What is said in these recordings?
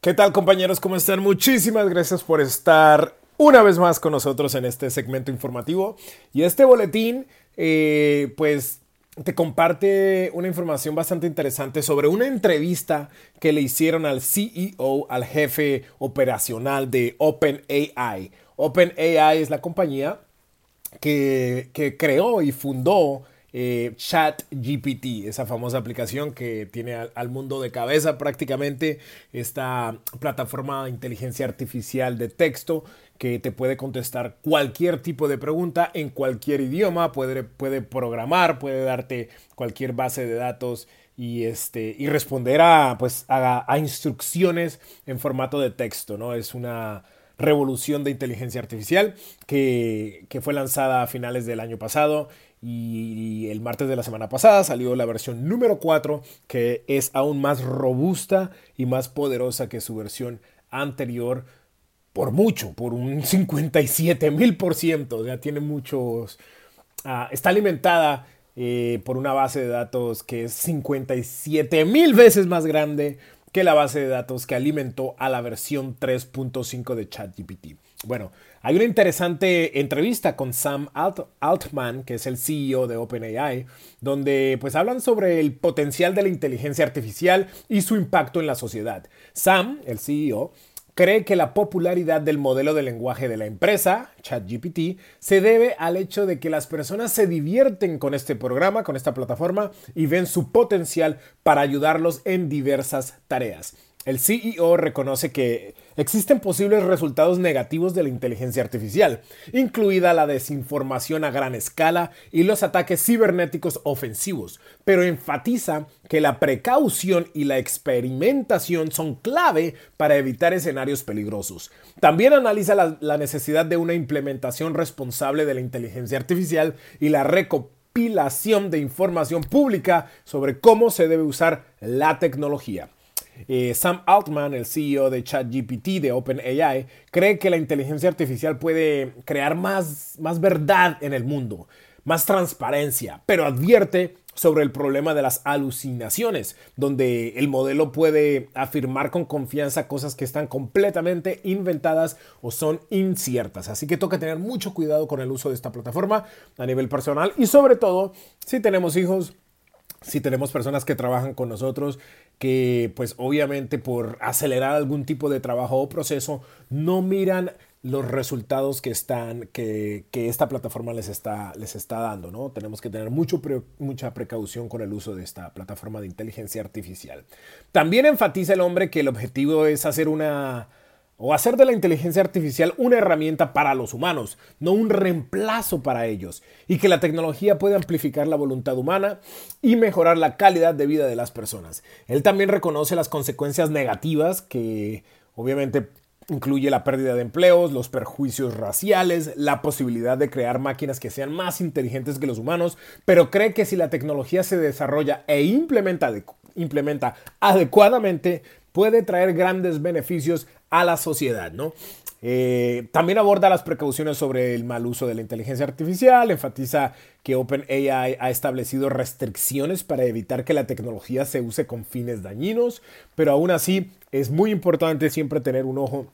¿Qué tal compañeros? ¿Cómo están? Muchísimas gracias por estar una vez más con nosotros en este segmento informativo. Y este boletín, eh, pues te comparte una información bastante interesante sobre una entrevista que le hicieron al CEO, al jefe operacional de OpenAI. OpenAI es la compañía que, que creó y fundó eh, ChatGPT, esa famosa aplicación que tiene al, mundo de cabeza prácticamente, esta plataforma de inteligencia artificial de texto que te puede contestar cualquier tipo de pregunta en cualquier idioma, puede, puede programar, puede darte cualquier base de datos y, este, y responder a, pues, a, instrucciones en formato de texto, ¿no? Es una revolución de inteligencia artificial que, que, fue lanzada a finales del año pasado y el martes de la semana pasada salió la versión número 4 que es aún más robusta y más poderosa que su versión anterior por mucho, por un 57 mil por ciento, o sea, tiene muchos, uh, está alimentada eh, por una base de datos que es 57 mil veces más grande que la base de datos que alimentó a la versión 3.5 de ChatGPT. Bueno, hay una interesante entrevista con Sam Altman, que es el CEO de OpenAI, donde pues hablan sobre el potencial de la inteligencia artificial y su impacto en la sociedad. Sam, el CEO, cree que la popularidad del modelo de lenguaje de la empresa, ChatGPT, se debe al hecho de que las personas se divierten con este programa, con esta plataforma, y ven su potencial para ayudarlos en diversas tareas. El CEO reconoce que existen posibles resultados negativos de la inteligencia artificial, incluida la desinformación a gran escala y los ataques cibernéticos ofensivos, pero enfatiza que la precaución y la experimentación son clave para evitar escenarios peligrosos. También analiza la, necesidad de una implementación responsable de la inteligencia artificial y la recopilación de información pública sobre cómo se debe usar la tecnología. Eh, Sam Altman, el CEO de ChatGPT de OpenAI, cree que la inteligencia artificial puede crear más, más verdad en el mundo, más transparencia, pero advierte sobre el problema de las alucinaciones, donde el modelo puede afirmar con confianza cosas que están completamente inventadas o son inciertas. Así que toca tener mucho cuidado con el uso de esta plataforma a nivel personal y sobre todo si tenemos hijos si tenemos personas que trabajan con nosotros que pues obviamente por acelerar algún tipo de trabajo o proceso no miran los resultados que están que, que esta plataforma les está, les está dando no tenemos que tener mucho mucha precaución con el uso de esta plataforma de inteligencia artificial. También enfatiza el hombre que el objetivo es hacer una o hacer de la inteligencia artificial una herramienta para los humanos, no un reemplazo para ellos, y que la tecnología puede amplificar la voluntad humana y mejorar la calidad de vida de las personas. Él también reconoce las consecuencias negativas que obviamente incluye la pérdida de empleos, los perjuicios raciales, la posibilidad de crear máquinas que sean más inteligentes que los humanos, pero cree que si la tecnología se desarrolla e implementa, implementa adecuadamente, puede traer grandes beneficios a la sociedad, ¿no? Eh, también aborda las precauciones sobre el mal uso de la inteligencia artificial, enfatiza que OpenAI ha establecido restricciones para evitar que la tecnología se use con fines dañinos, pero aún así es muy importante siempre tener un ojo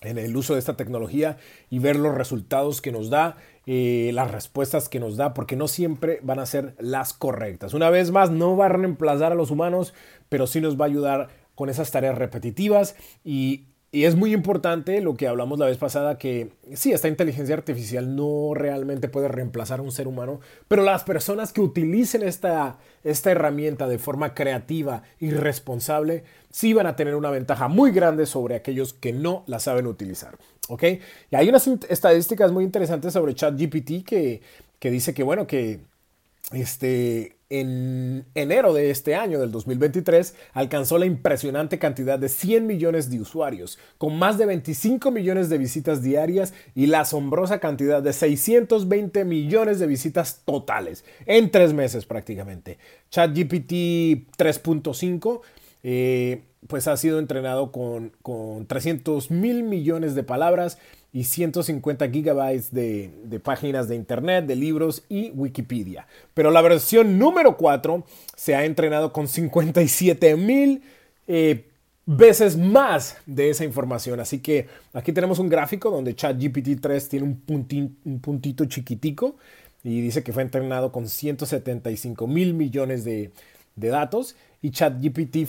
en el uso de esta tecnología y ver los resultados que nos da, eh, las respuestas que nos da, porque no siempre van a ser las correctas. Una vez más, no va a reemplazar a los humanos, pero sí nos va a ayudar con esas tareas repetitivas y y es muy importante lo que hablamos la vez pasada, que sí, esta inteligencia artificial no realmente puede reemplazar a un ser humano, pero las personas que utilicen esta, esta herramienta de forma creativa y responsable, sí van a tener una ventaja muy grande sobre aquellos que no la saben utilizar. ¿Ok? Y hay unas estadísticas muy interesantes sobre ChatGPT que, que dice que, bueno, que este, en enero de este año, del 2023, alcanzó la impresionante cantidad de 100 millones de usuarios, con más de 25 millones de visitas diarias y la asombrosa cantidad de 620 millones de visitas totales en tres meses prácticamente. ChatGPT 3.5 eh, pues ha sido entrenado con, con 300 mil millones de palabras y 150 gigabytes de, páginas de internet, de libros y Wikipedia. Pero la versión número 4 se ha entrenado con 57 mil eh, veces más de esa información. Así que aquí tenemos un gráfico donde ChatGPT 3 tiene un, un puntito chiquitico y dice que fue entrenado con 175 mil millones de, de datos y ChatGPT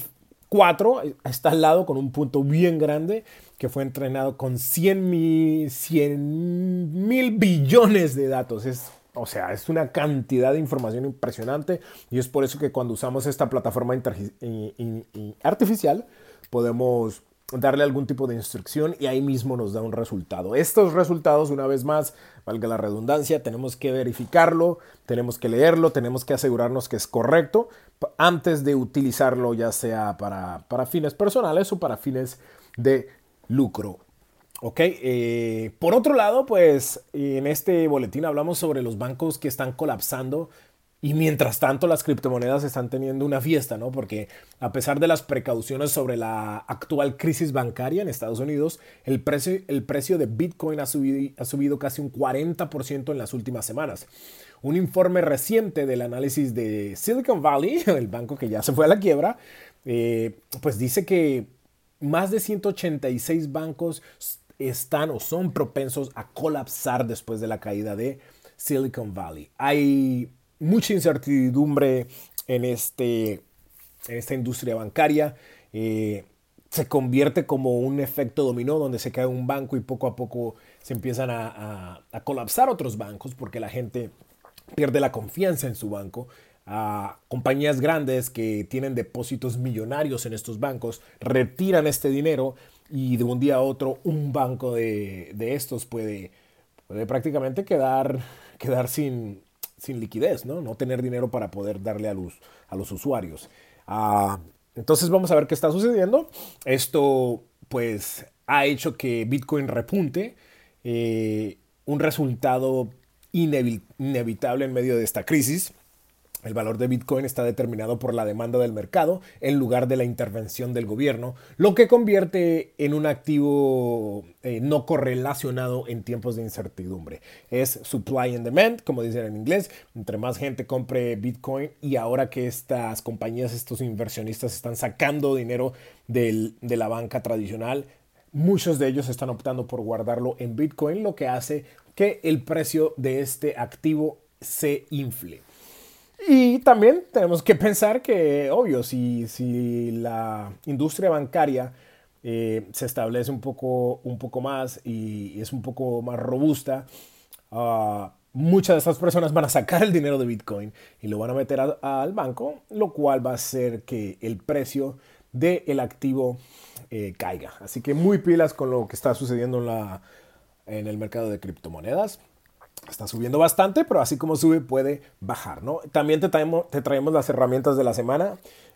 4 está al lado con un punto bien grande que fue entrenado con 100 mil, 100 mil billones de datos. Es, o sea, es una cantidad de información impresionante y es por eso que cuando usamos esta plataforma artificial podemos darle algún tipo de instrucción y ahí mismo nos da un resultado. Estos resultados, una vez más, valga la redundancia, tenemos que verificarlo, tenemos que leerlo, tenemos que asegurarnos que es correcto antes de utilizarlo ya sea para, para fines personales o para fines de lucro. Ok, eh, por otro lado, pues en este boletín hablamos sobre los bancos que están colapsando y mientras tanto las criptomonedas están teniendo una fiesta, ¿no? Porque a pesar de las precauciones sobre la actual crisis bancaria en Estados Unidos, el precio, el precio de Bitcoin ha subido, ha subido casi un 40% en las últimas semanas. Un informe reciente del análisis de Silicon Valley, el banco que ya se fue a la quiebra, eh, pues dice que más de 186 bancos están o son propensos a colapsar después de la caída de Silicon Valley. Hay mucha incertidumbre en, este, en esta industria bancaria. Eh, se convierte como un efecto dominó donde se cae un banco y poco a poco se empiezan a, colapsar otros bancos porque la gente pierde la confianza en su banco. A compañías grandes que tienen depósitos millonarios en estos bancos retiran este dinero y de un día a otro un banco de, estos puede, puede prácticamente quedar, quedar sin, sin liquidez, ¿no? No tener dinero para poder darle a los, a los usuarios. Ah, entonces vamos a ver qué está sucediendo. Esto pues ha hecho que Bitcoin repunte. Eh, un resultado inevitable en medio de esta crisis. El valor de Bitcoin está determinado por la demanda del mercado en lugar de la intervención del gobierno, lo que convierte en un activo eh, no correlacionado en tiempos de incertidumbre. Es supply and demand, como dicen en inglés. Entre más gente compre Bitcoin y ahora que estas compañías, estos inversionistas están sacando dinero de la banca tradicional, muchos de ellos están optando por guardarlo en Bitcoin, lo que hace que el precio de este activo se infle. Y también tenemos que pensar que, obvio, si, si la industria bancaria eh, se establece un poco, un poco más y es un poco más robusta, uh, muchas de estas personas van a sacar el dinero de Bitcoin y lo van a meter al banco, lo cual va a hacer que el precio del activo eh, caiga. Así que muy pilas con lo que está sucediendo en, la, en el mercado de criptomonedas. Está subiendo bastante, pero así como sube puede bajar, ¿no? También te traemos, las herramientas de la semana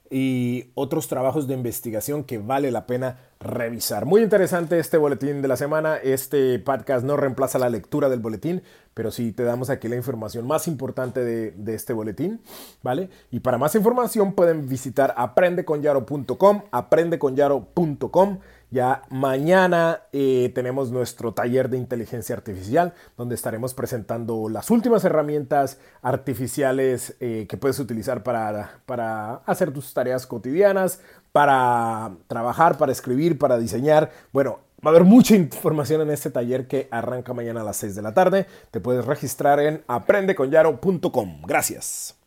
y otros trabajos de investigación que vale la pena revisar. Muy interesante este boletín de la semana. Este podcast no reemplaza la lectura del boletín, pero sí te damos aquí la información más importante de, de este boletín, ¿vale? Y para más información pueden visitar aprendeconyaro.com, aprendeconyaro.com. Ya mañana eh, tenemos nuestro taller de inteligencia artificial, donde estaremos presentando las últimas herramientas artificiales eh, que puedes utilizar para, para hacer tus tareas cotidianas, para trabajar, para escribir, para diseñar. Bueno, Va a haber mucha información en este taller que arranca mañana a las 6 de la tarde. Te puedes registrar en aprendeconyaro.com. Gracias.